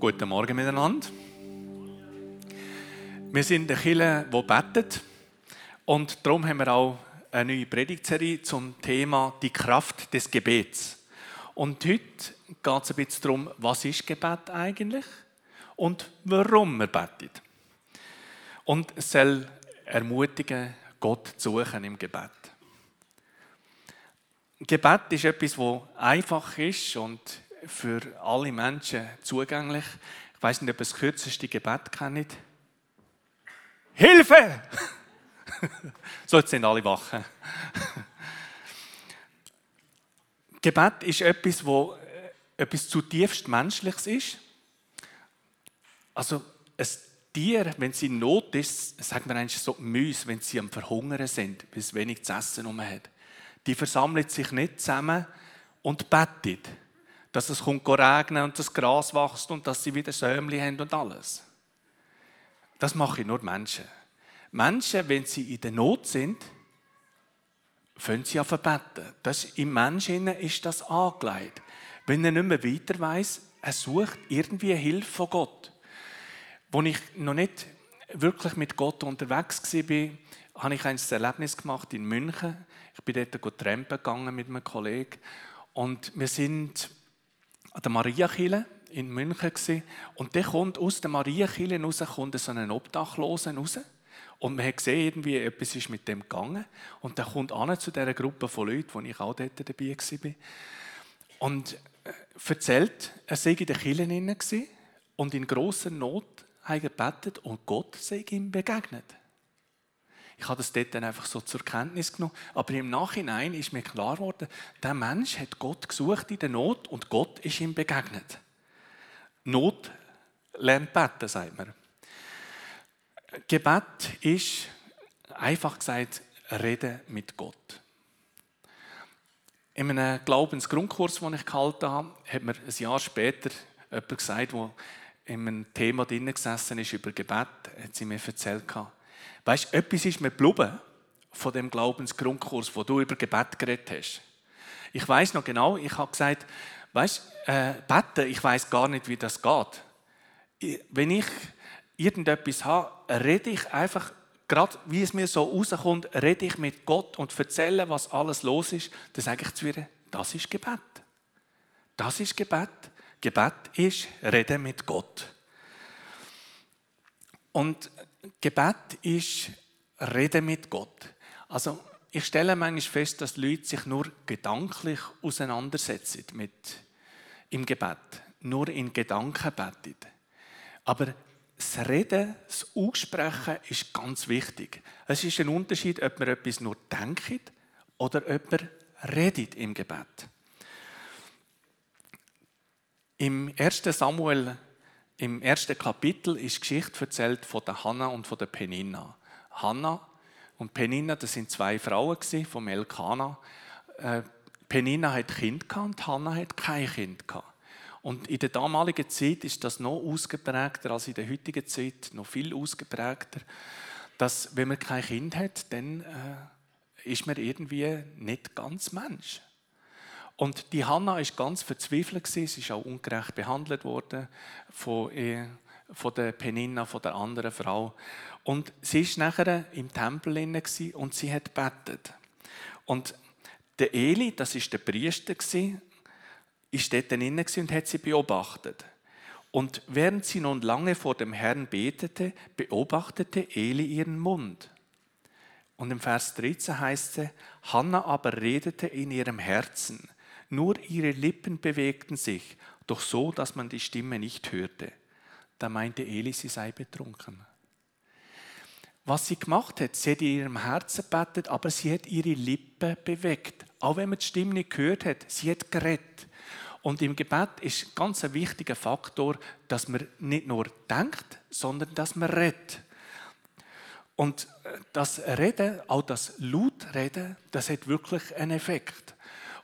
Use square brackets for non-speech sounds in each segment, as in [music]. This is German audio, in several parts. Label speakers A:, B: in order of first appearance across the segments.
A: Guten Morgen miteinander. Wir sind eine Kirche, die betet. Und darum haben wir auch eine neue Predigtserie zum Thema die Kraft des Gebets. Und heute geht es ein bisschen darum, was ist Gebet eigentlich und warum wir beten. Und es soll ermutigen, Gott zu suchen im Gebet. Gebet ist etwas, das einfach ist und für alle Menschen zugänglich. Ich weiß nicht, ob das kürzeste Gebet kennt. Hilfe! [laughs] so, jetzt sind alle wach. Gebet ist etwas, wo äh, etwas zutiefst Menschliches ist. Also ein Tier, wenn sie in Not ist, sagt man eigentlich so Müs, wenn sie am Verhungern sind, weil es wenig zu essen hat, die versammelt sich nicht zusammen und betet dass es regnen und das Gras wächst und dass sie wieder Sämli haben und alles. Das mache ich nur Menschen. Menschen, wenn sie in der Not sind, fangen sie an zu beten. Das, Im Menschen ist das angelegt. Wenn er nicht mehr weiter weiß, er sucht irgendwie Hilfe von Gott. Als ich noch nicht wirklich mit Gott unterwegs war, habe ich ein Erlebnis gemacht in München. Ich bin dort trampen gegangen mit einem Kollegen und wir sind an der Mariakirche in München gewesen. und der kommt aus der Mariakirche raus, kommt so ein Obdachlosen raus. Und man hat gesehen, irgendwie etwas ist mit dem gegangen. Und der kommt an zu dieser Gruppe von Leuten, wo ich auch dort dabei war. Und äh, erzählt, er sei in der Kirche und in grosser Not hat er gebetet und Gott sei ihm begegnet. Ich habe das dort dann einfach so zur Kenntnis genommen. Aber im Nachhinein ist mir klar geworden, der Mensch hat Gott gesucht in der Not und Gott ist ihm begegnet. Not lernt beten, sagt man. Gebet ist, einfach gesagt, Reden mit Gott. In einem Glaubensgrundkurs, den ich gehalten habe, hat mir ein Jahr später jemand gesagt, der in einem Thema drin gesessen ist über Gebet, hat sie mir erzählt, Weißt du, etwas ist mir geblieben von dem Glaubensgrundkurs, wo du über Gebet geredet hast. Ich weiß noch genau, ich habe gesagt, weißt äh, beten, ich weiß gar nicht, wie das geht. Wenn ich irgendetwas habe, rede ich einfach, gerade wie es mir so rauskommt, rede ich mit Gott und erzähle, was alles los ist, dann sage ich zu ihr, das ist Gebet. Das ist Gebet. Gebet ist Reden mit Gott. Und Gebet ist Reden mit Gott. Also ich stelle manchmal fest, dass Leute sich nur gedanklich auseinandersetzen mit im Gebet, nur in Gedanken beten. Aber das Reden, das Aussprechen ist ganz wichtig. Es ist ein Unterschied, ob man etwas nur denkt oder ob man redet im Gebet. Im 1. Samuel im ersten Kapitel ist die Geschichte erzählt von der Hanna und von der Peninna. Hanna und Peninna, das sind zwei Frauen vom Elkana. Äh, Peninna hat Kind und Hanna hat kein Kind gehabt. Und in der damaligen Zeit ist das noch ausgeprägter als in der heutigen Zeit, noch viel ausgeprägter, dass wenn man kein Kind hat, dann äh, ist man irgendwie nicht ganz Mensch. Und die Hanna ist ganz verzweifelt sie ist auch ungerecht behandelt worden von, äh, von der Peninna, von der anderen Frau. Und sie ist nachher im Tempel und sie hat betet. Und der Eli, das ist der Priester ist dort drinnen und hat sie beobachtet. Und während sie nun lange vor dem Herrn betete, beobachtete Eli ihren Mund. Und im Vers 13 heißt es, Hanna aber redete in ihrem Herzen. Nur ihre Lippen bewegten sich, doch so, dass man die Stimme nicht hörte. Da meinte Eli, sie sei betrunken. Was sie gemacht hat, sie hat in ihrem Herzen betet, aber sie hat ihre Lippen bewegt. Auch wenn man die Stimme nicht gehört hat, sie hat geredet. Und im Gebet ist ganz ein wichtiger Faktor, dass man nicht nur denkt, sondern dass man redet. Und das Reden, auch das Lautreden, das hat wirklich einen Effekt.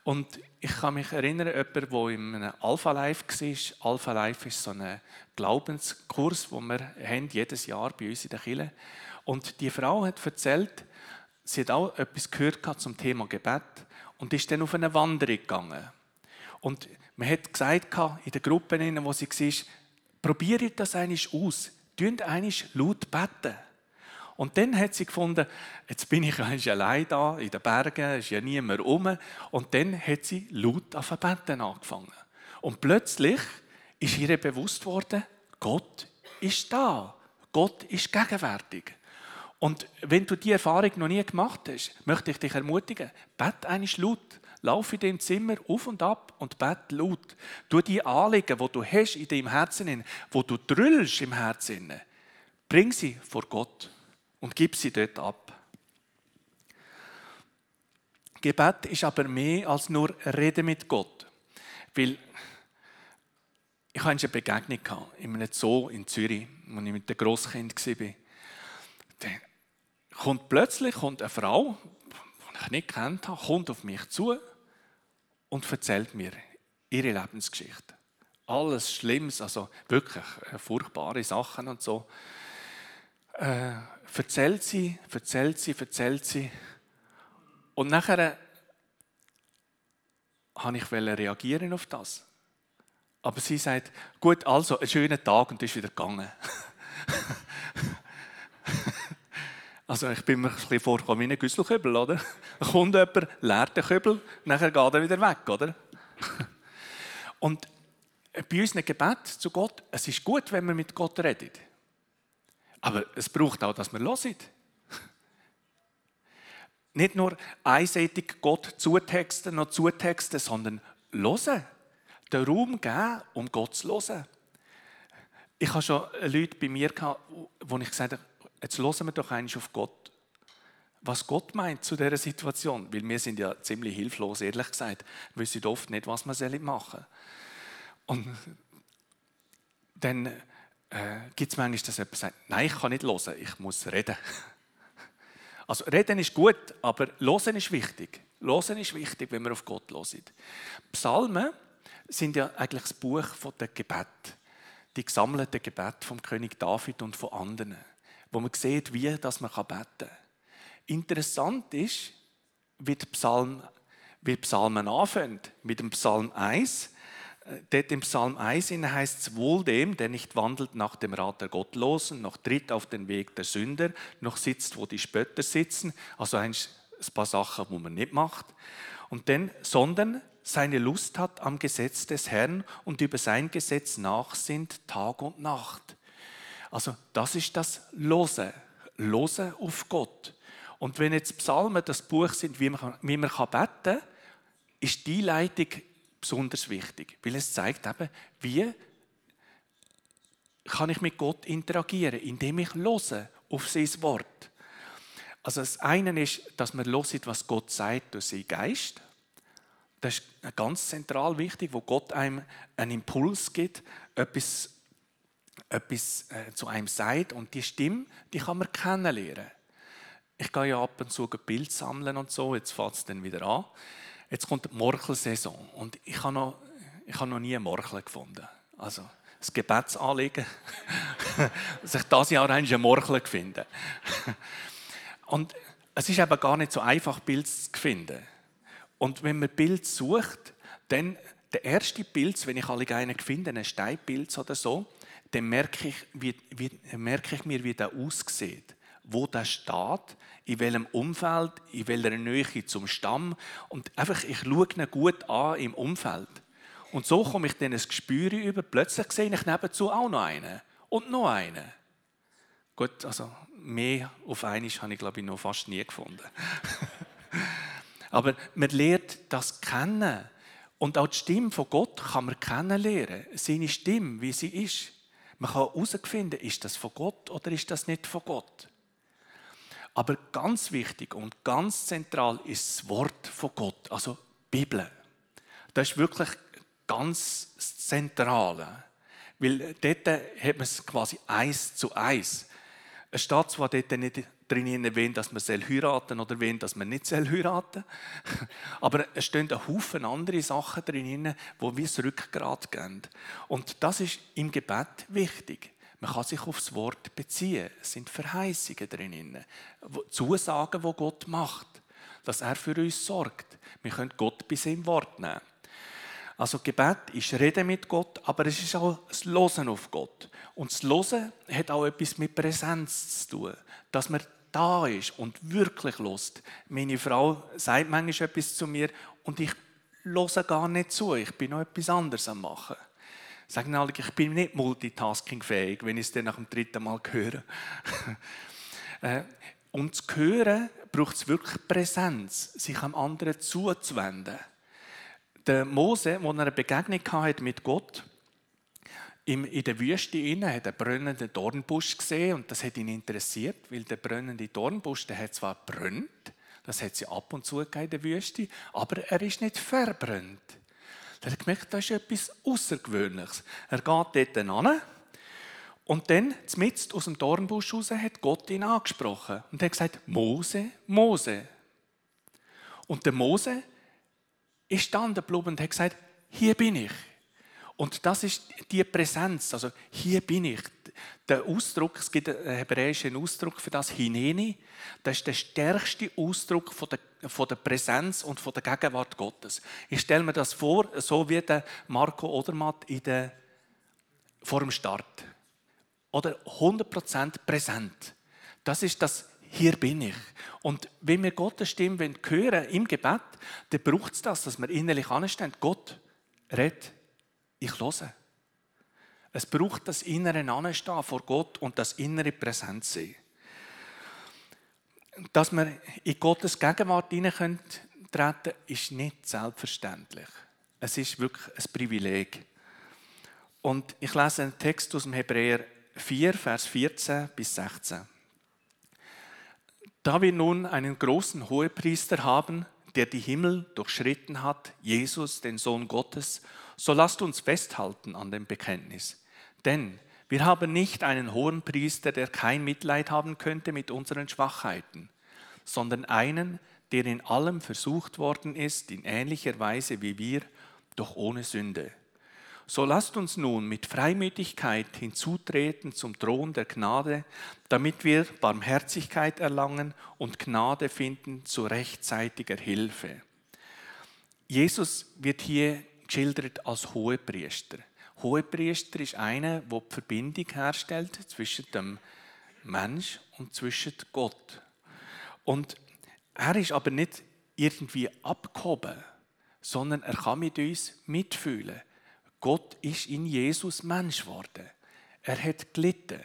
A: Und ich kann mich erinnern, jemand, der in einem Alpha Life war. Alpha Life ist so ein Glaubenskurs, den wir haben, jedes Jahr bei uns in der Kirche. Und die Frau hat erzählt, sie hat auch etwas gehört zum Thema Gebet und ist dann auf eine Wanderung gegangen. Und man hat gesagt, in der Gruppe, wo sie war, Probiert das eigentlich aus. Tönt eigentlich laut beten. Und dann hat sie gefunden, jetzt bin ich eigentlich allein da in den Bergen, ist ja niemand rum. Und dann hat sie laut auf beten angefangen. Und plötzlich ist ihr bewusst worden, Gott ist da. Gott ist gegenwärtig. Und wenn du die Erfahrung noch nie gemacht hast, möchte ich dich ermutigen, bet eigentlich laut. Lauf in dem Zimmer auf und ab und bet laut. Du die Anliegen, die du hast in deinem Herzen, wo du drüllst im Herzen, bring sie vor Gott und gib sie dort ab. Gebet ist aber mehr als nur Reden mit Gott. Weil ich hatte eine Begegnung in einem Zoo in Zürich, als ich mit dem Grosskind war. Dann kommt plötzlich kommt eine Frau, die ich nicht kennt habe, kommt auf mich zu und erzählt mir ihre Lebensgeschichte. Alles Schlimmes, also wirklich äh, furchtbare Sachen und so. Äh, erzählt sie, erzählt sie, erzählt sie. Und nachher habe ich reagieren auf das. Aber sie sagt, gut, also, einen schönen Tag und ist wieder gegangen. [laughs] also ich bin mir ein bisschen vorgekommen wie ein Güsselkübel, oder? Da kommt jemand, leert den Kübel, nachher geht er wieder weg, oder? [laughs] und bei unserem Gebet zu Gott, es ist gut, wenn man mit Gott redet. Aber es braucht auch, dass man hören. [laughs] Nicht nur einseitig Gott zutexten, noch zutexten, sondern hören. Den Raum geben, um Gott zu hören. Ich habe schon Leute bei mir gehabt, wo ich gesagt habe, jetzt hören wir doch eigentlich auf Gott. Was Gott meint zu dieser Situation. Weil wir sind ja ziemlich hilflos, ehrlich gesagt. Wir wissen oft nicht, was wir machen sollen. Und dann äh, gibt es manchmal, dass jemand sagt, nein, ich kann nicht hören, ich muss reden. [laughs] Also reden ist gut, aber hören ist wichtig. Hören ist wichtig, wenn wir auf Gott hören. Psalmen sind ja eigentlich das Buch der Gebet, die gesammelten Gebete vom König David und von anderen, wo man sieht, wie das man beten kann. Interessant ist, wie die, wie Psalmen anfangen. Mit dem Psalm 1 Dort im Psalm 1 heißt es wohl dem, der nicht wandelt nach dem Rat der Gottlosen, noch tritt auf den Weg der Sünder, noch sitzt, wo die Spötter sitzen. Also ein paar Sachen, wo man nicht macht. Und dann, sondern seine Lust hat am Gesetz des Herrn und über sein Gesetz nachsinnt Tag und Nacht. Also das ist das Lose, Lose auf Gott. Und wenn jetzt Psalmen das Buch sind, wie man, wie man beten kann, ist die Leitung besonders wichtig, weil es zeigt eben, wie kann ich mit Gott interagieren, indem ich höre auf sein Wort. Also das eine ist, dass man hört, was Gott sagt durch seinen Geist. Das ist ganz zentral wichtig, wo Gott einem einen Impuls gibt, etwas, etwas äh, zu einem sagt und die Stimme, die kann man kennenlernen. Ich gehe ja ab und zu ein Bild sammeln und so, jetzt fängt es dann wieder an. Jetzt kommt die Morchelsaison und ich habe noch, ich habe noch nie eine Morchel gefunden. Also das Gebetsanliegen, [laughs] dass ich dieses Jahr eine Morchel finde. Und es ist eben gar nicht so einfach, Bild zu finden. Und wenn man Bild sucht, dann der erste Bild, wenn ich alle einen finde, ein Steinbild oder so, dann merke ich, wie, wie, merke ich mir, wie der aussieht wo das steht, in welchem Umfeld, in welcher Nähe zum Stamm. Und einfach, ich schaue ihn gut an im Umfeld. Und so komme ich dann ein Gespür über. Plötzlich sehe ich nebenzu auch noch einen. Und noch einen. Gut, also mehr auf einmal habe ich, glaube ich, noch fast nie gefunden. [laughs] Aber man lernt das kennen. Und auch die Stimme von Gott kann man kennenlernen. Seine Stimme, wie sie ist. Man kann herausfinden, ist das von Gott oder ist das nicht von Gott. Aber ganz wichtig und ganz zentral ist das Wort von Gott, also die Bibel. Das ist wirklich ganz das Zentrale. Weil dort hat man es quasi eins zu eins. Es steht zwar dort nicht drin, wen dass man heiraten oder wen dass man nicht heiraten [laughs] aber es stehen ein Haufen andere Sachen drin, wo wir das Rückgrat geben. Und das ist im Gebet wichtig. Man kann sich aufs Wort beziehen. Es sind Verheißungen drin, Zusagen, die Gott macht, dass er für uns sorgt. Wir können Gott bei seinem Wort nehmen. Also Gebet ist Reden mit Gott, aber es ist auch das Losen auf Gott. Und das Losen hat auch etwas mit Präsenz zu tun, dass man da ist und wirklich lost. Meine Frau sagt manchmal etwas zu mir und ich höre gar nicht zu. Ich bin noch etwas anderes am machen. Sagen alle, ich bin nicht multitaskingfähig, wenn ich es dann nach dem dritten Mal höre. [laughs] Äh, um zu hören, braucht es wirklich Präsenz, sich am anderen zuzuwenden. Der Mose, wo er eine Begegnung hatte mit Gott, in der Wüste inne hat er einen brennenden Dornbusch gesehen und das hat ihn interessiert, weil der brennende Dornbusch, der hat zwar brennt, das hat sie ab und zu in der Wüste, aber er ist nicht verbrannt. Er hat gemerkt, das ist etwas Außergewöhnliches. Er geht dort hin und dann, mitten aus dem Dornbusch raus, hat Gott ihn angesprochen und hat gesagt, Mose, Mose. Und der Mose ist standen geblieben und hat gesagt, hier bin ich. Und das ist die Präsenz, also hier bin ich. Der Ausdruck, es gibt einen hebräischen Ausdruck für das, Hineni, das ist der stärkste Ausdruck von der, von der Präsenz und von der Gegenwart Gottes. Ich stelle mir das vor, so wie der Marco Odermatt in der, vor dem Start. Oder 100% präsent. Das ist das hier bin ich. Und wenn wir Gottes Stimme hören im Gebet, dann braucht es das, dass wir innerlich anstehen. Gott, red ich höre. Es braucht das innere Anstehen vor Gott und das innere Präsenz sein. Dass wir in Gottes Gegenwart treten können, ist nicht selbstverständlich. Es ist wirklich ein Privileg. Und ich lese einen Text aus dem Hebräer 4, Vers 14 bis 16. Da wir nun einen großen Hohepriester haben, der die Himmel durchschritten hat, Jesus, den Sohn Gottes, so lasst uns festhalten an dem Bekenntnis. Denn wir haben nicht einen hohen Priester, der kein Mitleid haben könnte mit unseren Schwachheiten, sondern einen, der in allem versucht worden ist, in ähnlicher Weise wie wir, doch ohne Sünde. So lasst uns nun mit Freimütigkeit hinzutreten zum Thron der Gnade, damit wir Barmherzigkeit erlangen und Gnade finden zu rechtzeitiger Hilfe. Jesus wird hier geschildert als Hohepriester. Hohepriester ist einer, der die Verbindung herstellt zwischen dem Mensch und zwischen Gott. Und er ist aber nicht irgendwie abgehoben, sondern er kann mit uns mitfühlen. Gott ist in Jesus Mensch geworden. Er hat gelitten.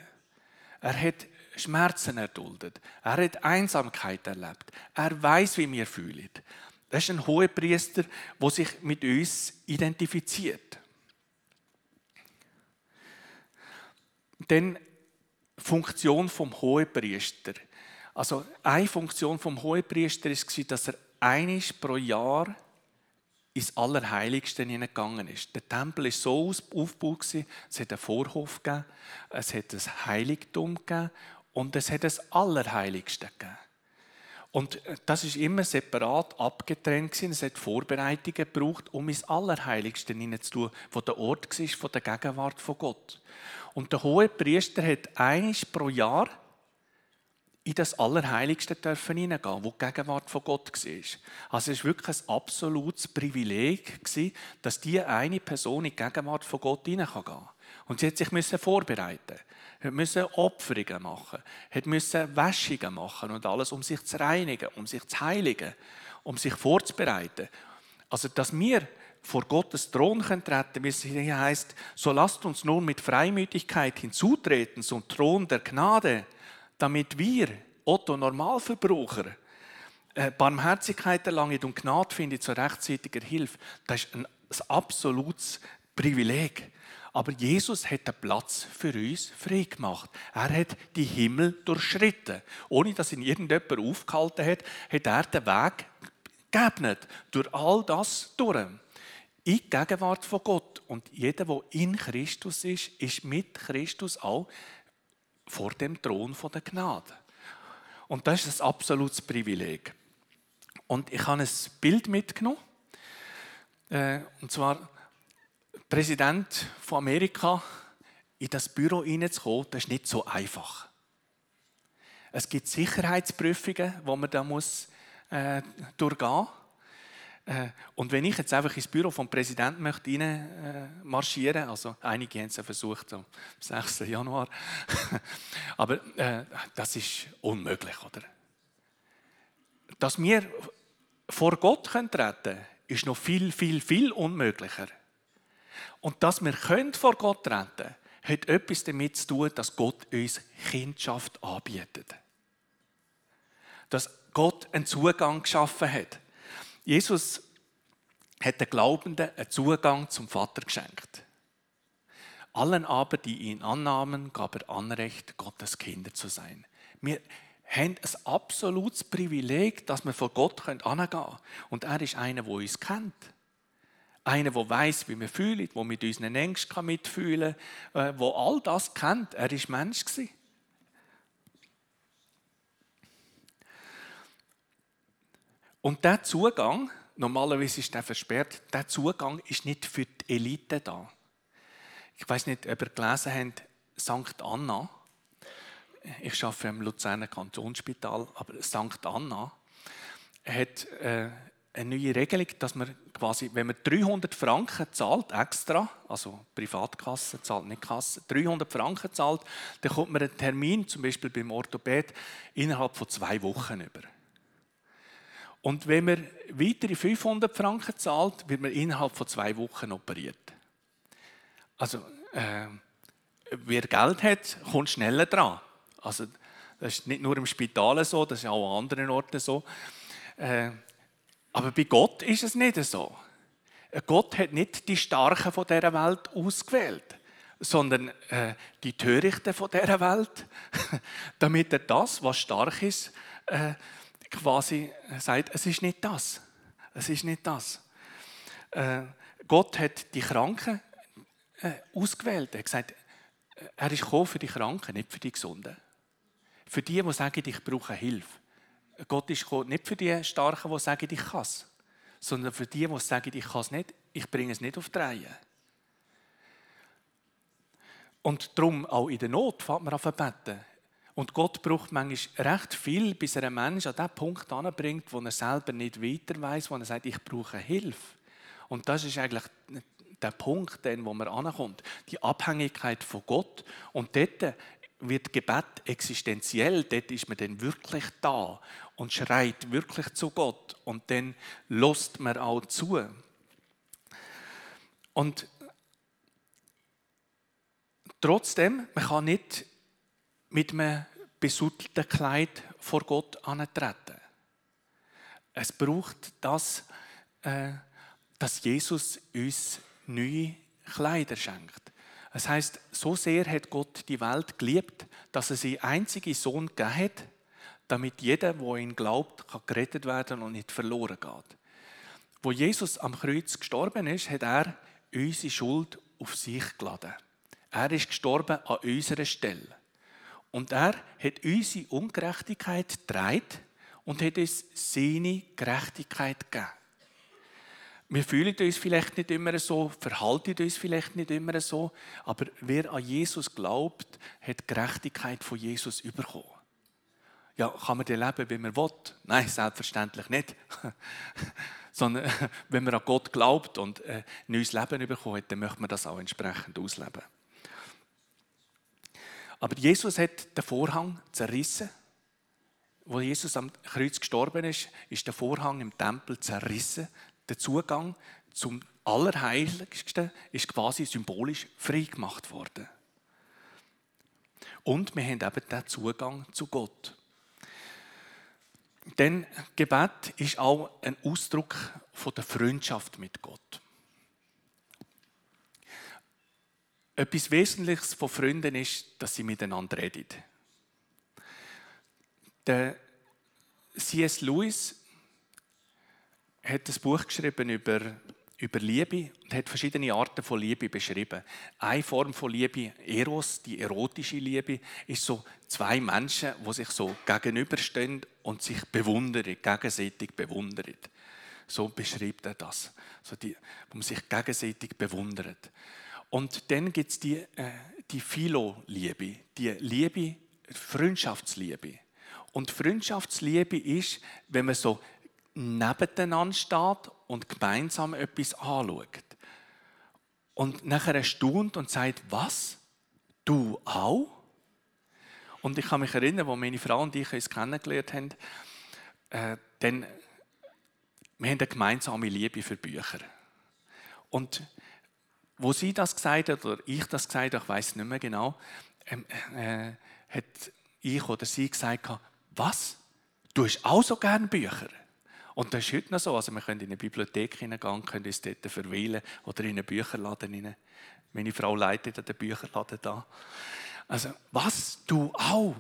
A: Er hat Schmerzen erduldet. Er hat Einsamkeit erlebt. Er weiß, wie wir fühlen. Das ist ein Hohepriester, der sich mit uns identifiziert. Dann Funktion vom Hohepriester. Also eine Funktion vom Hohepriester war, dass er einisch pro Jahr ins Allerheiligste hineingegangen ist. Der Tempel war so aufgebaut, es hat einen Vorhof gegeben, es hat ein Heiligtum gegeben und es hat das Allerheiligste gegeben. Und äh, das ist immer separat abgetrennt gewesen. Es hat Vorbereitungen gebraucht, um ins Allerheiligste hineinzutun, wo der Ort war von der Gegenwart von Gott. Und der hohe Priester hat einiges pro Jahr in das Allerheiligste dürfen hineingehen, wo die Gegenwart von Gott war. Also es war wirklich ein absolutes Privileg, dass diese eine Person in die Gegenwart von Gott hineingehen kann. Und sie hat sich vorbereiten hat müssen Opferungen machen, hat müssen Wäschungen machen und alles, um sich zu reinigen, um sich zu heiligen, um sich vorzubereiten. Also, dass wir vor Gottes Thron treten können, wie es hier heißt, so lasst uns nun mit Freimütigkeit hinzutreten zum Thron der Gnade, damit wir, Otto Normalverbraucher, äh, Barmherzigkeit erlangen und Gnade finden zur rechtzeitiger Hilfe. Das ist ein absolutes Privileg. Aber Jesus hat den Platz für uns frei gemacht. Er hat die Himmel durchschritten. Ohne dass ihn irgendjemand aufgehalten hat, hat er den Weg geebnet. Durch all das durch. In die Gegenwart von Gott. Und jeder, der in Christus ist, ist mit Christus auch vor dem Thron der Gnade. Und das ist ein absolutes Privileg. Und ich habe ein Bild mitgenommen. Äh, und zwar Präsident von Amerika in das Büro hineinzukommen, das ist nicht so einfach. Es gibt Sicherheitsprüfungen, die man da muss, äh, durchgehen. Äh, und wenn ich jetzt einfach ins Büro vom Präsidenten möchte rein, äh, marschieren, also einige haben es ja versucht am 6. Januar, [laughs] aber äh, das ist unmöglich, oder? Dass wir vor Gott können treten ist noch viel, viel, viel unmöglicher. Und dass wir vor Gott treten können, hat etwas damit zu tun, dass Gott uns Kindschaft anbietet. Dass Gott einen Zugang geschaffen hat. Jesus hat den Glaubenden einen Zugang zum Vater geschenkt. Allen aber, die ihn annahmen, gab er Anrecht, Gottes Kinder zu sein. Wir haben ein absolutes Privileg, dass wir vor Gott herangehen können. Und er ist einer, der uns kennt. Einer, der weiß, wie wir fühlen, der mit unseren Ängsten mitfühlen kann, der äh, all das kennt. Er war Mensch. Und der Zugang, normalerweise ist der versperrt, der Zugang ist nicht für die Elite da. Ich weiß nicht, ob ihr gelesen habt, St. Anna. Ich arbeite im Luzerner Kantonsspital, aber St. Anna hat äh, eine neue Regelung, dass man quasi, wenn man 300 Franken zahlt extra, also Privatkasse zahlt nicht Kasse, 300 Franken zahlt, dann kommt man einen Termin, zum Beispiel beim Orthopäd, innerhalb von zwei Wochen über. Und wenn man weitere 500 Franken zahlt, wird man innerhalb von zwei Wochen operiert. Also, äh, wer Geld hat, kommt schneller dran. Also, das ist nicht nur im Spital so, das ist auch an anderen Orten so. Äh, aber bei Gott ist es nicht so. Gott hat nicht die Starken von dieser Welt ausgewählt, sondern äh, die Törichten von dieser Welt, [laughs] damit er das, was stark ist, äh, quasi sagt, es ist nicht das. Es ist nicht das. Äh, Gott hat die Kranken äh, ausgewählt. Er hat gesagt, er ist gekommen für die Kranken, nicht für die Gesunden. Für die, die sagen, ich brauche Hilfe. Gott ist gekommen, nicht für die Starken, die sagen, ich kann es, sondern für die, die sagen, ich kann es nicht, ich bringe es nicht auf die Reihe. Und darum, auch in der Not, fängt man an zu beten. Und Gott braucht manchmal recht viel, bis er einen Menschen an den Punkt anbringt, wo er selber nicht weiter weiß, wo er sagt, ich brauche Hilfe. Und das ist eigentlich der Punkt, den, wo man ankommt. Die Abhängigkeit von Gott. Und dort wird Gebet existenziell. Dort ist man dann wirklich da und schreit wirklich zu Gott. Und dann lässt man auch zu. Und trotzdem, man kann nicht mit einem besuddelten Kleid vor Gott antreten. Es braucht das, äh, dass Jesus uns neue Kleider schenkt. Es heißt, so sehr hat Gott die Welt geliebt, dass er seinen einzigen Sohn gegeben hat, damit jeder, der ihn glaubt, kann gerettet werden und nicht verloren geht. Wo Jesus am Kreuz gestorben ist, hat er unsere Schuld auf sich geladen. Er ist gestorben an unserer Stelle. Und er hat unsere Ungerechtigkeit getragen und hat uns seine Gerechtigkeit gegeben. Wir fühlen uns vielleicht nicht immer so, verhalten uns vielleicht nicht immer so, aber wer an Jesus glaubt, hat die Gerechtigkeit von Jesus bekommen. Ja, kann man die leben, wie man will? Nein, selbstverständlich nicht. [laughs] Sondern [laughs] wenn man an Gott glaubt und ein neues Leben bekommt, dann möchte man das auch entsprechend ausleben. Aber Jesus hat den Vorhang zerrissen. Wo Jesus am Kreuz gestorben ist, ist der Vorhang im Tempel zerrissen. Der Zugang zum Allerheiligsten ist quasi symbolisch frei gemacht worden. Und wir haben eben den Zugang zu Gott. Denn Gebet ist auch ein Ausdruck von der Freundschaft mit Gott. Etwas Wesentliches von Freunden ist, dass sie miteinander reden. Der C.S. Lewis hat ein Buch geschrieben über, über Liebe und hat verschiedene Arten von Liebe beschrieben. Eine Form von Liebe, Eros, die erotische Liebe, ist so zwei Menschen, die sich so gegenüberstehen und sich bewundern, gegenseitig bewundern. So beschreibt er das. So die, wo man sich gegenseitig bewundert. Und dann gibt es die, äh, die Philo-Liebe, die Liebe, Freundschaftsliebe. Und Freundschaftsliebe ist, wenn man so nebeneinander steht und gemeinsam etwas anschaut. Und nachher erstaunt und sagt, was? Du auch? Und ich kann mich erinnern, wo meine Frau und ich uns kennengelernt haben, äh, dann, wir haben eine gemeinsame Liebe für Bücher. Und wo sie das gesagt hat, oder ich das gesagt habe, ich weiß nicht mehr genau, ähm, äh, hat ich oder sie gesagt, was? Du hast auch so gerne Bücher? Und das ist heute noch so. Also wir können in eine Bibliothek hineingehen, können uns dort verweilen oder in einen Bücherladen hinein. Meine Frau leitet den Bücherladen da. Also, was? Du auch?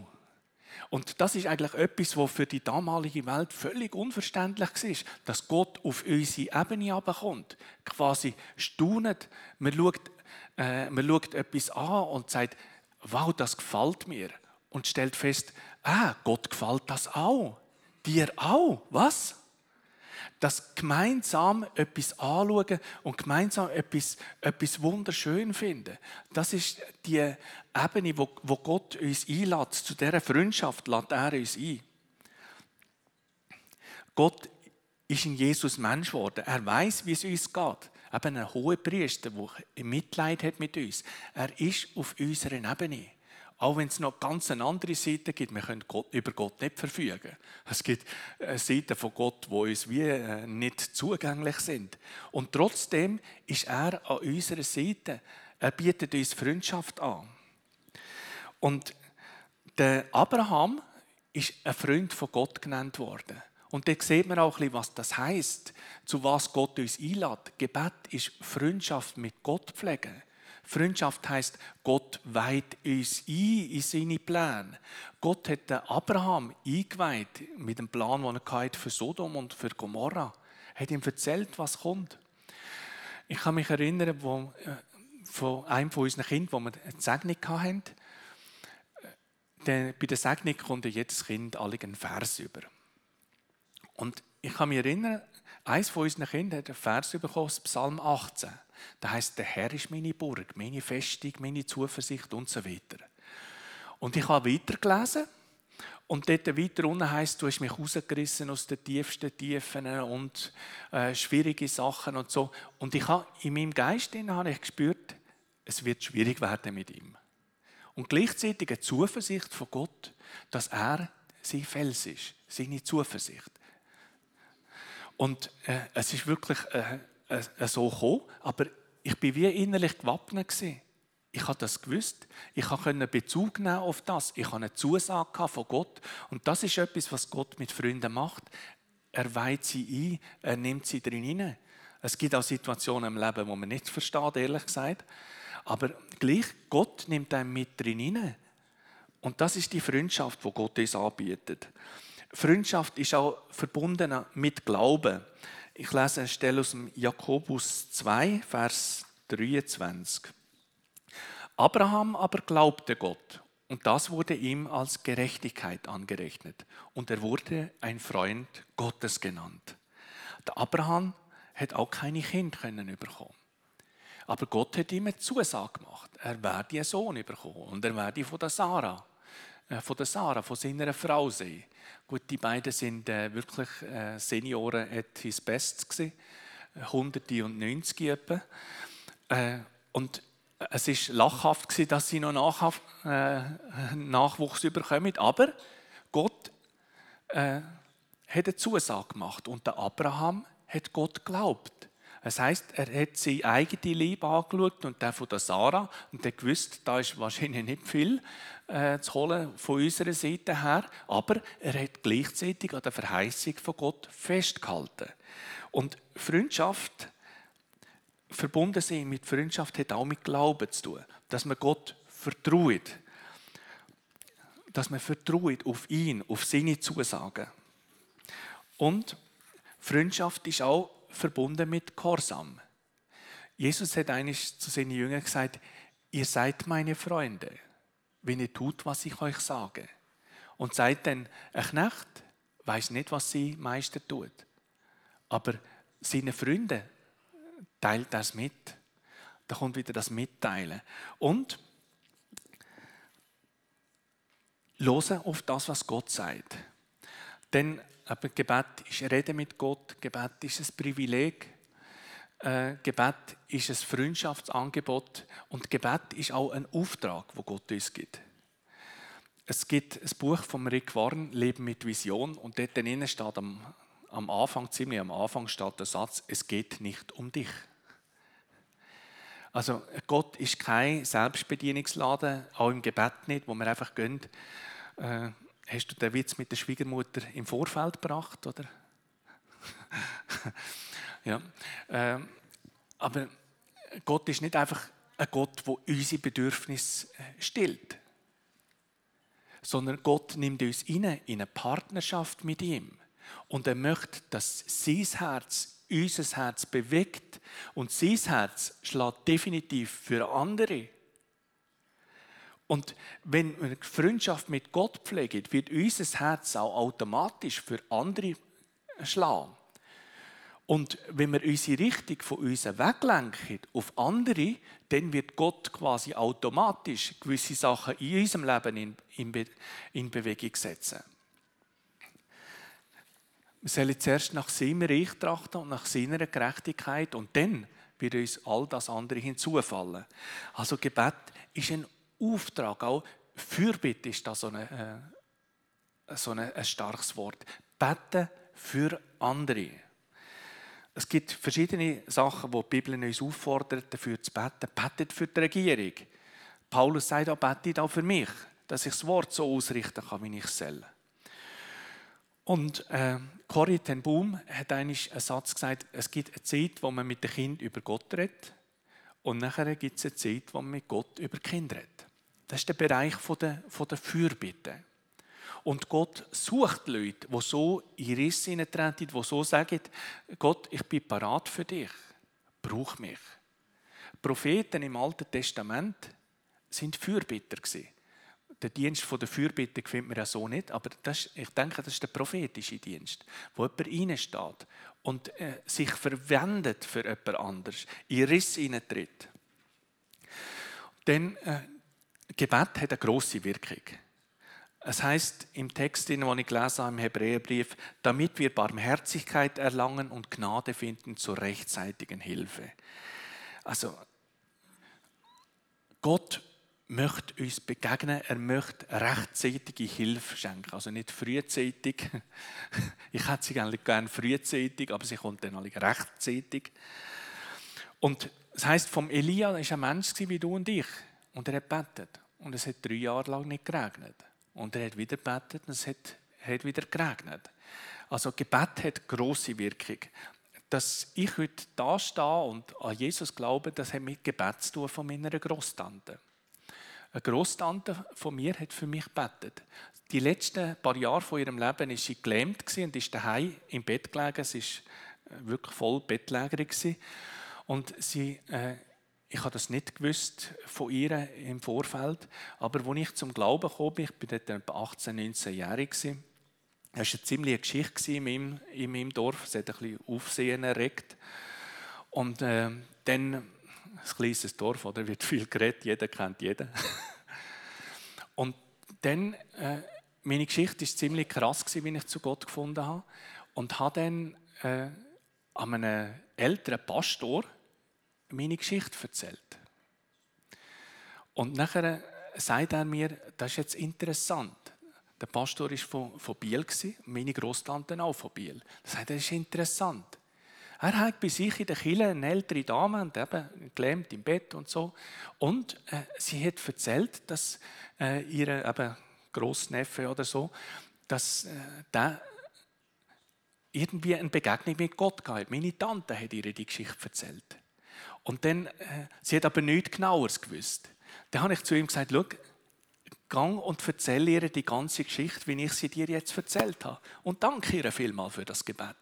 A: Und das ist eigentlich etwas, was für die damalige Welt völlig unverständlich war, dass Gott auf unsere Ebene herabkommt. Quasi staunet. Man schaut, äh, man schaut etwas an und sagt, wow, das gefällt mir. Und stellt fest, ah, Gott gefällt das auch. Dir auch. Was? Das gemeinsam etwas anschauen und gemeinsam etwas, etwas wunderschön finden. Das ist die Ebene, wo, wo Gott uns einlädt. Zu dieser Freundschaft lädt er uns ein. Gott ist in Jesus Mensch geworden. Er weiß, wie es uns geht. Eben ein hoher Priester, der Mitleid hat mit uns. Er ist auf unserer Ebene. Auch wenn es noch ganz eine andere Seite gibt, wir können Gott, über Gott nicht verfügen. Es gibt Seiten von Gott, wo uns wie äh, nicht zugänglich sind. Und trotzdem ist er an unserer Seite. Er bietet uns Freundschaft an. Und der Abraham ist ein Freund von Gott genannt worden. Und da sieht man auch ein bisschen, was das heißt, zu was Gott uns einlädt. Gebet ist Freundschaft mit Gott pflegen. Freundschaft heißt, Gott weiht uns ein in seine Pläne. Gott hat Abraham eingeweiht mit dem Plan, den er für Sodom und für Gomorra. Er hat ihm erzählt, was kommt. Ich kann mich erinnern, wo, äh, von einem von unseren Kindern, wo wir eine Segnung hatten. Äh, bei der Segnung kommt jedes Kind alle einen Vers über. Und ich kann mich erinnern, eines von unseren Kindern hat einen Vers bekommen, Psalm 18. Da heißt, der Herr ist meine Burg, meine Festung, meine Zuversicht und so weiter. Und ich habe weitergelesen und dort weiter unten heißt, du hast mich rausgerissen aus den tiefsten Tiefen und äh, schwierige Sachen und so. Und ich habe in meinem Geist habe ich gespürt, es wird schwierig werden mit ihm. Und gleichzeitig eine Zuversicht von Gott, dass er sein Fels ist, seine Zuversicht. Und äh, es ist wirklich äh, so gekommen, aber ich bin wie innerlich gewappnet gewesen. Ich habe das gewusst. Ich konnte Bezug nehmen auf das. Ich habe eine Zusage von Gott. Und das ist etwas, was Gott mit Freunden macht. Er weiht sie ein, er nimmt sie drin hinein. Es gibt auch Situationen im Leben, wo man nicht versteht, ehrlich gesagt. Aber gleich, Gott nimmt einen mit drin hinein. Und das ist die Freundschaft, die Gott uns anbietet. Freundschaft ist auch verbunden mit Glauben. Ich lese eine Stelle aus dem Jakobus 2, Vers 23. Abraham aber glaubte Gott und das wurde ihm als Gerechtigkeit angerechnet und er wurde ein Freund Gottes genannt. Der Abraham hat auch keine Kinder können bekommen. Aber Gott hat ihm eine Zusage gemacht. Er werde einen Sohn bekommen und er werde von der Sarah, von der Sarah, von seiner Frau sehen. Gut, die beiden sind äh, wirklich äh, Senioren at his best gewesen, Hunderte und 90 etwa. Äh, und es ist lachhaft gewesen, dass sie noch Nachhaft, äh, Nachwuchs bekommen, aber Gott äh, hat eine Zusage gemacht und der Abraham hat Gott geglaubt. Das heißt, er hat sein eigene Leben angeschaut und der von der Sarah und er gewusst, da ist wahrscheinlich nicht viel äh, zu holen von unserer Seite her, aber er hat gleichzeitig an der Verheißung von Gott festgehalten. Und Freundschaft, verbunden sein mit Freundschaft, hat auch mit Glauben zu tun, dass man Gott vertraut, dass man vertraut auf ihn, auf seine Zusagen. Und Freundschaft ist auch verbunden mit Gehorsam. Jesus hat eigentlich zu seinen Jüngern gesagt, ihr seid meine Freunde, wenn ihr tut, was ich euch sage. Und sagt dann, ein Knecht weiß nicht, was sie Meister tut. Aber seine Freunde teilt das mit. Da kommt wieder das Mitteilen. Und hören auf das, was Gott sagt. Denn Aber Gebet ist Reden mit Gott, Gebet ist ein Privileg, äh, Gebet ist ein Freundschaftsangebot und Gebet ist auch ein Auftrag, wo Gott uns gibt. Es gibt ein Buch von Rick Warren, Leben mit Vision, und dort drinnen steht am, am Anfang, ziemlich am Anfang steht der Satz, es geht nicht um dich. Also Gott ist kein Selbstbedienungsladen, auch im Gebet nicht, wo man einfach gönnt. Äh, hast du den Witz mit der Schwiegermutter im Vorfeld gebracht, oder? [laughs] ja. Äh, aber Gott ist nicht einfach ein Gott, der unsere Bedürfnisse äh, stillt, sondern Gott nimmt uns in eine Partnerschaft mit ihm. Und er möchte, dass sein Herz unser Herz bewegt und sein Herz schlägt definitiv für andere. Und wenn wir Freundschaft mit Gott pflegen, wird unser Herz auch automatisch für andere schlagen. Und wenn wir unsere Richtung von uns weglenken auf andere, dann wird Gott quasi automatisch gewisse Sachen in unserem Leben in, in, Be in Bewegung setzen. Wir sollen zuerst nach seinem Reich trachten und nach seiner Gerechtigkeit und dann wird uns all das andere hinzufallen. Also Gebet ist ein Auftrag, auch Fürbitte ist da so, eine, äh, so eine, ein starkes Wort. Beten für andere. Es gibt verschiedene Sachen, wo die Bibel uns auffordert, dafür zu beten. Betet für die Regierung. Paulus sagt auch, betet auch für mich, dass ich das Wort so ausrichten kann, wie ich es soll. Und äh, Corrie ten Boom hat eigentlich einen Satz gesagt, es gibt eine Zeit, wo man mit dem Kind über Gott redet und nachher gibt es eine Zeit, wo man mit Gott über Kinder redet. Das ist der Bereich der, der Fürbitte. Und Gott sucht Leute, die so in Risse treten, die so sagen, Gott, ich bin parat für dich, brauch mich. Propheten im Alten Testament sind Fürbitter den Dienst der Fürbitte findet man ja so nicht, aber das, ich denke, das ist der prophetische Dienst, wo jemand reinsteht und äh, sich verwendet für jemand anderes, in Riss hineintritt. Denn äh, Gebet hat eine grosse Wirkung. Es heißt im Text, den ich gelesen habe, im Hebräerbrief, damit wir Barmherzigkeit erlangen und Gnade finden zur rechtzeitigen Hilfe. Also Gott möchte uns begegnen, er möchte rechtzeitige Hilfe schenken. Also nicht frühzeitig. [laughs] Ich hätte sie eigentlich gerne frühzeitig, aber sie kommt dann alle rechtzeitig. Und das heißt, vom Elia ist ein Mensch wie du und ich. Und er hat betet. Und es hat drei Jahre lang nicht geregnet. Und er hat wieder betet und es hat, hat wieder geregnet. Also Gebet hat große Wirkung. Dass ich heute da stehe und an Jesus glaube, das hat mit Gebet zu tun von meiner Großtante. Eine Großtante von mir hat für mich gebetet. Die letzten paar Jahre von ihrem Leben ist sie gelähmt und ist daheim im Bett gelegen. Sie ist äh, wirklich voll Bettlägerin und sie, äh, ich habe das nicht gewusst von ihr im Vorfeld, aber als ich zum Glauben kam, ich bin dort etwa 18, 19 Jahre gewesen, das war eine ziemliche Geschichte in meinem, in meinem Dorf. Es hat ein bisschen Aufsehen erregt. Und äh, dann ein kleines Dorf, oder? Wird viel geredet, jeder kennt jeden. [laughs] Und dann, äh, meine Geschichte ist ziemlich krass gewesen, wie ich zu Gott gefunden habe. Und habe dann äh, an einem älteren Pastor meine Geschichte erzählt. Und nachher sagt er mir, das ist jetzt interessant. Der Pastor war von, von Biel, meine Großtante auch von Biel. Das sagt, das ist interessant. Er hat bei sich in der Kille eine ältere Dame und eben gelähmt im Bett und so. Und äh, sie hat erzählt, dass äh, ihre eben Großneffe oder so, dass äh, der irgendwie eine Begegnung mit Gott gehabt. Meine Tante hat ihr die Geschichte erzählt. Und dann, äh, sie hat aber nichts Genaueres gewusst. Dann habe ich zu ihm gesagt, schau, gang und erzähle ihr die ganze Geschichte, wie ich sie dir jetzt erzählt habe. Und danke ihr vielmal für das Gebet.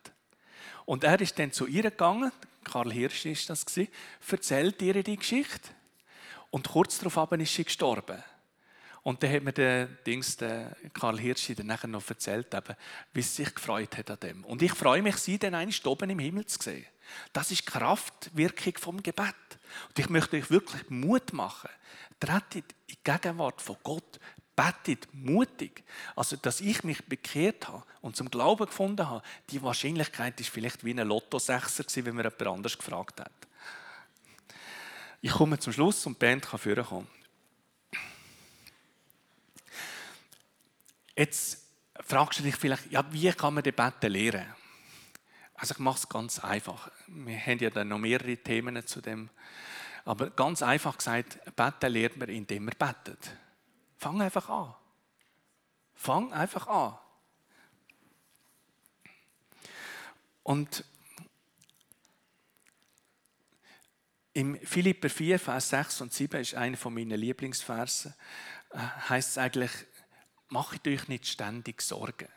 A: Und er ist dann zu ihr gegangen, Karl Hirsch ist das gewesen, erzählt ihr die Geschichte. Und kurz darauf ist sie gestorben. Und dann hat mir der, Dings, der Karl Hirsch dann nachher noch erzählt, eben, wie sie sich gefreut hat an dem. Und ich freue mich, sie dann einst oben im Himmel zu sehen. Das ist die Kraftwirkung vom Gebet. Und ich möchte euch wirklich Mut machen. Tretet in die Gegenwart von Gott, betet mutig. Also, dass ich mich bekehrt habe und zum Glauben gefunden habe, die Wahrscheinlichkeit ist vielleicht wie ein Lotto-Sechser gewesen, wenn mir jemand anders gefragt hat. Ich komme zum Schluss und die Band kann vorkommen. Jetzt fragst du dich vielleicht, ja, wie kann man den Beten lernen? Also ich mache es ganz einfach. Wir haben ja dann noch mehrere Themen zu dem. Aber ganz einfach gesagt, beten lernt man, indem man betet. Fang einfach an. Fang einfach an. Und im Philipper 4, Vers 6 und 7 ist einer von meinen Lieblingsversen. Äh, heißt es eigentlich, macht euch nicht ständig Sorgen.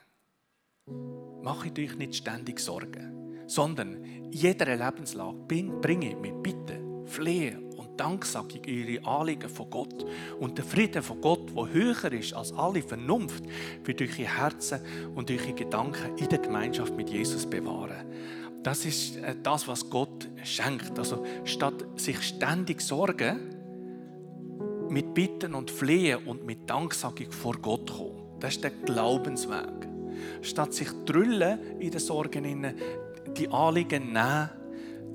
A: Macht euch nicht ständig Sorgen, sondern in jeder Lebenslage bringe mit Bitte, Flehen und Danksagung eure Anliegen von Gott. Und der Frieden von Gott, der höher ist als alle Vernunft, wird eure Herzen und eure Gedanken in der Gemeinschaft mit Jesus bewahren. Das ist äh, das, was Gott schenkt. Also statt sich ständig Sorgen, mit Bitten und Flehen und mit Danksagung vor Gott kommen. Das ist der Glaubensweg. Statt sich drüllen in den Sorgen, die Anliegen nehmen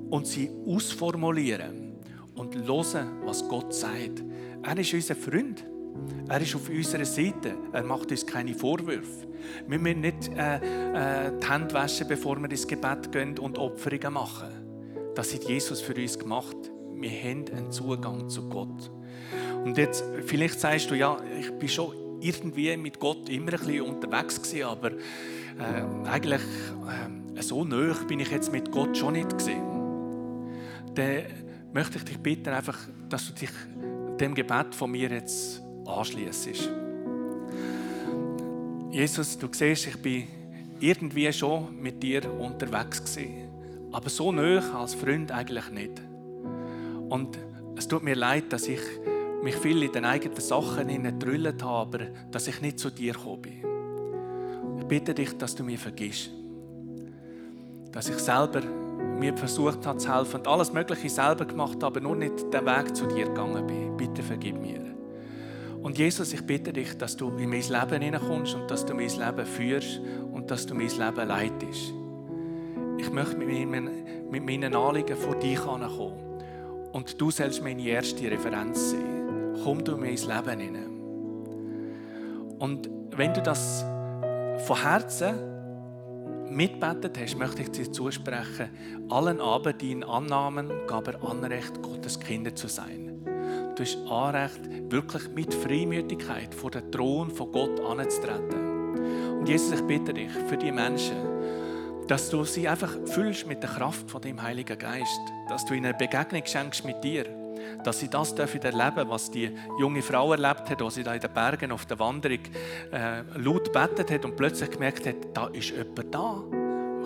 A: und sie ausformulieren und hören, was Gott sagt. Er ist unser Freund. Er ist auf unserer Seite. Er macht uns keine Vorwürfe. Wir müssen nicht äh, äh, die Hände waschen, bevor wir ins Gebet gehen und Opferungen machen. Das hat Jesus für uns gemacht. Wir haben einen Zugang zu Gott. Und jetzt, vielleicht sagst du, ja, ich bin schon irgendwie mit Gott immer ein bisschen unterwegs gewesen, aber äh, eigentlich äh, so nah bin ich jetzt mit Gott schon nicht gewesen. Dann möchte ich dich bitten, einfach, dass du dich dem Gebet von mir jetzt anschließt. Jesus, du siehst, ich bin irgendwie schon mit dir unterwegs gewesen, aber so nah als Freund eigentlich nicht. Und es tut mir leid, dass ich mich viel in den eigenen Sachen hineingedrüllt habe, aber dass ich nicht zu dir gekommen bin. Ich bitte dich, dass du mir vergisst. Dass ich selber mir versucht habe zu helfen und alles Mögliche selber gemacht habe, aber nur nicht den Weg zu dir gegangen bin. Bitte vergib mir. Und Jesus, ich bitte dich, dass du in mein Leben hineinkommst und dass du mein Leben führst und dass du mein Leben leitest. Ich möchte mit meinen, mit meinen Anliegen vor dich kommen. Und du sollst meine erste Referenz sein. Komm du in mein Leben hinein. Und wenn du das von Herzen mitbetet hast, möchte ich dir zusprechen, allen aber, die in Annahmen, aber Anrecht, Gottes Kinder zu sein. Du hast Anrecht, wirklich mit Freimütigkeit vor den Thron von Gott anzutreten. Und Jesus, ich bitte dich für die Menschen, dass du sie einfach füllst mit der Kraft von dem Heiligen Geist, dass du ihnen eine Begegnung schenkst mit dir, dass sie das dürfen erleben, was die junge Frau erlebt hat, als sie da in den Bergen auf der Wanderung äh, laut betet hat und plötzlich gemerkt hat, da ist jemand da.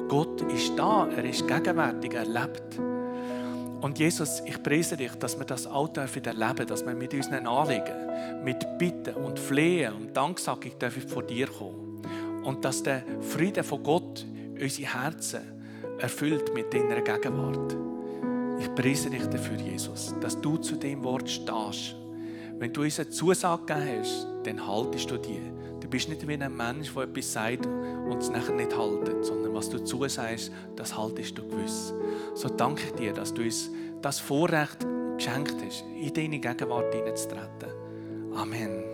A: Gott ist da, er ist gegenwärtig, er lebt. Und Jesus, ich preise dich, dass wir das auch dürfen erleben, dass wir mit unseren Anliegen, mit Bitten und Flehen und Danksagung dürfen vor dir kommen. Und dass der Friede von Gott unsere Herzen erfüllt mit deiner Gegenwart. Ich preise dich dafür, Jesus, dass du zu dem Wort stehst. Wenn du uns eine Zusage gegeben hast, dann haltest du die. Du bist nicht wie ein Mensch, der etwas sagt und es nachher nicht haltet, sondern was du zusagst, das haltest du gewiss. So danke ich dir, dass du uns das Vorrecht geschenkt hast, in deine Gegenwart hineinzutreten. Amen.